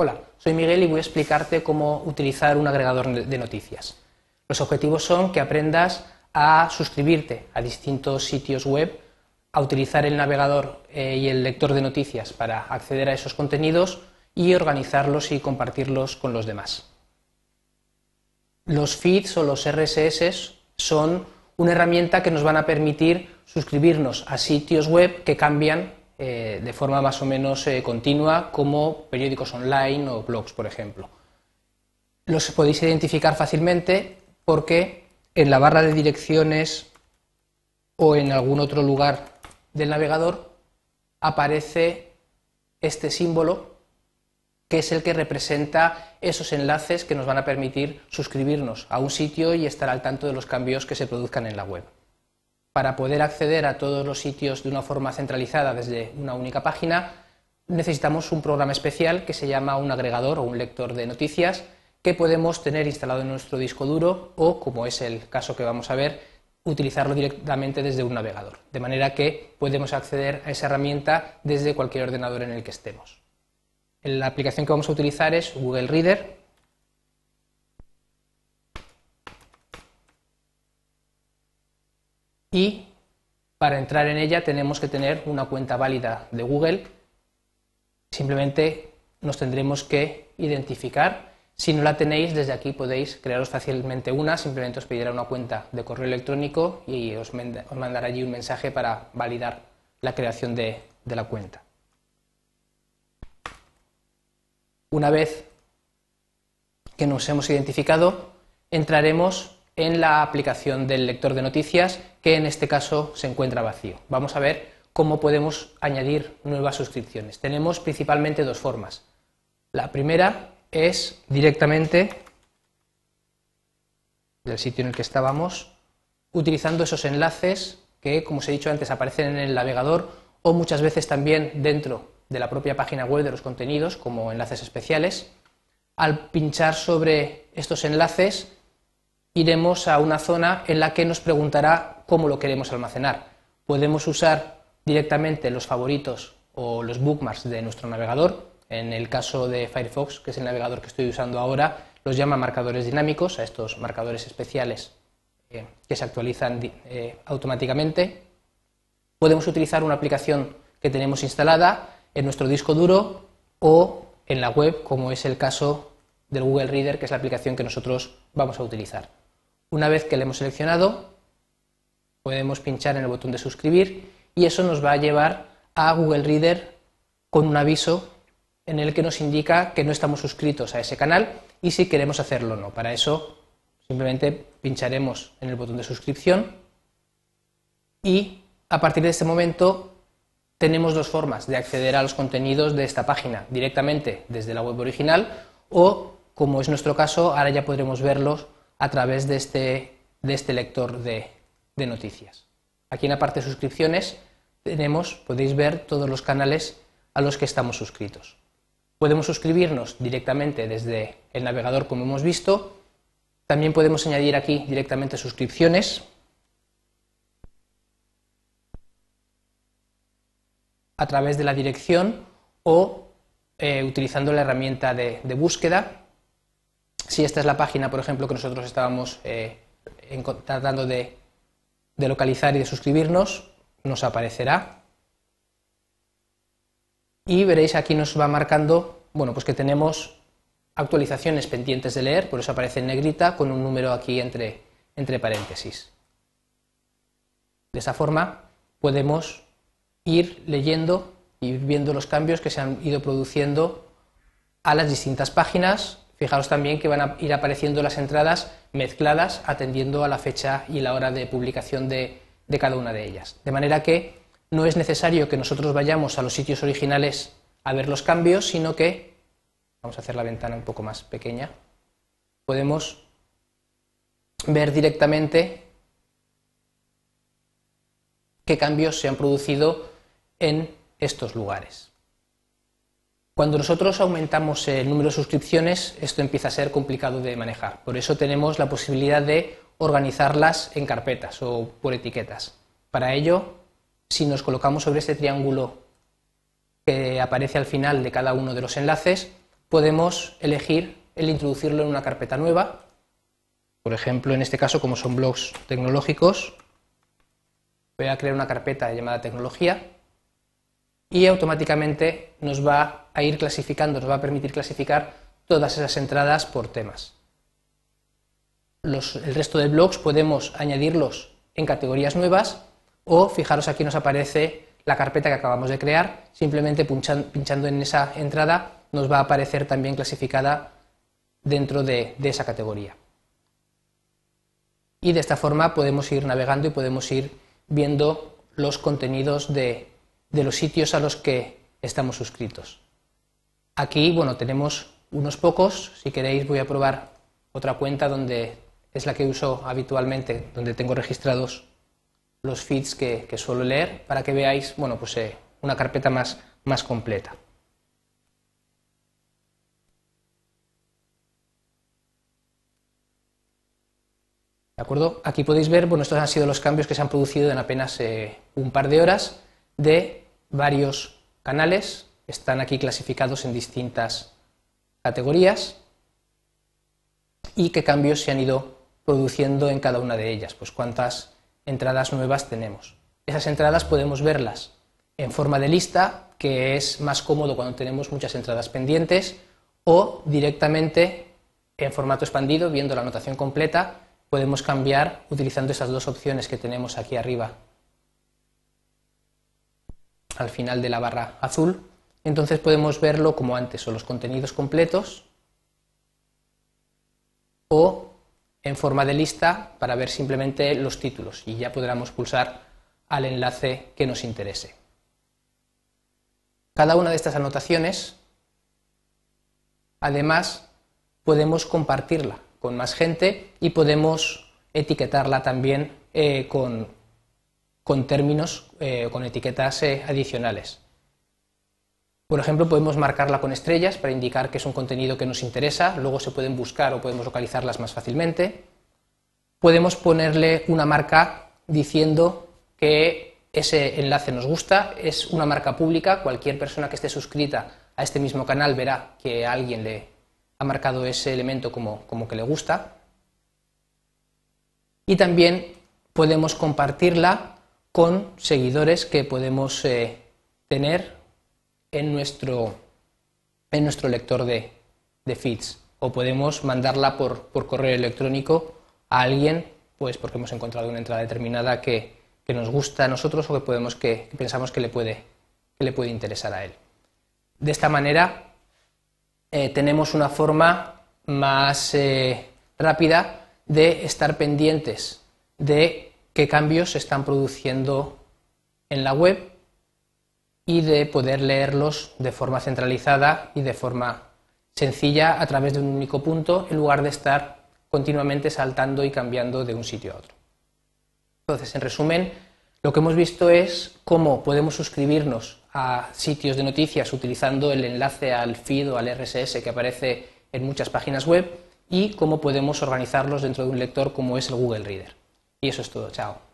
Hola, soy Miguel y voy a explicarte cómo utilizar un agregador de noticias. Los objetivos son que aprendas a suscribirte a distintos sitios web, a utilizar el navegador eh, y el lector de noticias para acceder a esos contenidos y organizarlos y compartirlos con los demás. Los feeds o los RSS son una herramienta que nos van a permitir suscribirnos a sitios web que cambian eh, de forma más o menos eh, continua, como periódicos online o blogs, por ejemplo. Los podéis identificar fácilmente porque en la barra de direcciones o en algún otro lugar del navegador aparece este símbolo que es el que representa esos enlaces que nos van a permitir suscribirnos a un sitio y estar al tanto de los cambios que se produzcan en la web para poder acceder a todos los sitios de una forma centralizada desde una única página, necesitamos un programa especial que se llama un agregador o un lector de noticias que podemos tener instalado en nuestro disco duro o, como es el caso que vamos a ver, utilizarlo directamente desde un navegador, de manera que podemos acceder a esa herramienta desde cualquier ordenador en el que estemos. La aplicación que vamos a utilizar es Google Reader, y para entrar en ella tenemos que tener una cuenta válida de Google. Simplemente nos tendremos que identificar. Si no la tenéis, desde aquí podéis crearos fácilmente una, simplemente os pedirá una cuenta de correo electrónico y os, mandará allí un mensaje para validar la creación de la cuenta. Una vez que nos hemos identificado, entraremos en la aplicación del lector de noticias, que en este caso se encuentra vacío. Vamos a ver cómo podemos añadir nuevas suscripciones. Tenemos principalmente dos formas. La primera es directamente del sitio en el que estábamos, utilizando esos enlaces que, como os he dicho antes, aparecen en el navegador o muchas veces también dentro de la propia página web de los contenidos como enlaces especiales. Al pinchar sobre estos enlaces iremos a una zona en la que nos preguntará cómo lo queremos almacenar. Podemos usar directamente los favoritos o los bookmarks de nuestro navegador. En el caso de Firefox, que es el navegador que estoy usando ahora, los llama marcadores dinámicos, a estos marcadores especiales eh, que se actualizan eh, automáticamente. Podemos utilizar una aplicación que tenemos instalada en nuestro disco duro o en la web, como es el caso del Google Reader, que es la aplicación que nosotros vamos a utilizar. Una vez que le hemos seleccionado, podemos pinchar en el botón de suscribir y eso nos va a llevar a Google Reader con un aviso en el que nos indica que no estamos suscritos a ese canal y si queremos hacerlo o no. Para eso simplemente pincharemos en el botón de suscripción y a partir de este momento tenemos dos formas de acceder a los contenidos de esta página, directamente desde la web original o, como es nuestro caso, ahora ya podremos verlos a través de este, de este lector de, noticias. Aquí en la parte de suscripciones tenemos, podéis ver todos los canales a los que estamos suscritos. Podemos suscribirnos directamente desde el navegador como hemos visto. También podemos añadir aquí directamente suscripciones. a través de la dirección o eh, utilizando la herramienta de búsqueda si esta es la página, por ejemplo, que nosotros estábamos eh, tratando de, localizar y de suscribirnos, nos aparecerá. Y veréis aquí nos va marcando, bueno, pues que tenemos actualizaciones pendientes de leer, por eso aparece en negrita con un número aquí entre, entre paréntesis. De esa forma podemos ir leyendo y viendo los cambios que se han ido produciendo a las distintas páginas Fijaros también que van a ir apareciendo las entradas mezcladas atendiendo a la fecha y la hora de publicación de, cada una de ellas. De manera que no es necesario que nosotros vayamos a los sitios originales a ver los cambios, sino que, vamos a hacer la ventana un poco más pequeña, podemos ver directamente qué cambios se han producido en estos lugares. Cuando nosotros aumentamos el número de suscripciones, esto empieza a ser complicado de manejar. Por eso tenemos la posibilidad de organizarlas en carpetas o por etiquetas. Para ello, si nos colocamos sobre este triángulo que aparece al final de cada uno de los enlaces, podemos elegir el introducirlo en una carpeta nueva. Por ejemplo, en este caso, como son blogs tecnológicos, voy a crear una carpeta llamada tecnología y automáticamente nos va a ir clasificando, nos va a permitir clasificar todas esas entradas por temas. el resto de blogs podemos añadirlos en categorías nuevas o fijaros aquí nos aparece la carpeta que acabamos de crear, simplemente pinchando en esa entrada nos va a aparecer también clasificada dentro de, esa categoría. Y de esta forma podemos ir navegando y podemos ir viendo los contenidos de, de los sitios a los que estamos suscritos. Aquí, bueno, tenemos unos pocos. Si queréis voy a probar otra cuenta donde es la que uso habitualmente, donde tengo registrados los feeds que, suelo leer para que veáis, bueno, pues eh, una carpeta más, más completa. ¿De acuerdo? Aquí podéis ver, bueno, estos han sido los cambios que se han producido en apenas eh, un par de horas de varios canales, están aquí clasificados en distintas categorías y qué cambios se han ido produciendo en cada una de ellas, pues cuántas entradas nuevas tenemos. Esas entradas podemos verlas en forma de lista, que es más cómodo cuando tenemos muchas entradas pendientes, o directamente en formato expandido, viendo la anotación completa, podemos cambiar utilizando esas dos opciones que tenemos aquí arriba al final de la barra azul. Entonces podemos verlo como antes, o los contenidos completos, o en forma de lista para ver simplemente los títulos y ya podremos pulsar al enlace que nos interese. Cada una de estas anotaciones, además, podemos compartirla con más gente y podemos etiquetarla también eh, con, con, términos, eh, con etiquetas eh, adicionales. Por ejemplo, podemos marcarla con estrellas para indicar que es un contenido que nos interesa, luego se pueden buscar o podemos localizarlas más fácilmente. Podemos ponerle una marca diciendo que ese enlace nos gusta, es una marca pública, cualquier persona que esté suscrita a este mismo canal verá que alguien le ha marcado ese elemento como, que le gusta. Y también podemos compartirla con seguidores que podemos eh, tener en nuestro, en nuestro lector de, feeds o podemos mandarla por, correo electrónico a alguien pues porque hemos encontrado una entrada determinada que, nos gusta a nosotros o que, podemos, que, pensamos que le, puede, que le puede interesar a él. De esta manera eh, tenemos una forma más eh, rápida de estar pendientes de qué cambios se están produciendo en la web y de poder leerlos de forma centralizada y de forma sencilla a través de un único punto en lugar de estar continuamente saltando y cambiando de un sitio a otro. Entonces, en resumen, lo que hemos visto es cómo podemos suscribirnos a sitios de noticias utilizando el enlace al feed o al RSS que aparece en muchas páginas web y cómo podemos organizarlos dentro de un lector como es el Google Reader. Y eso es todo, chao.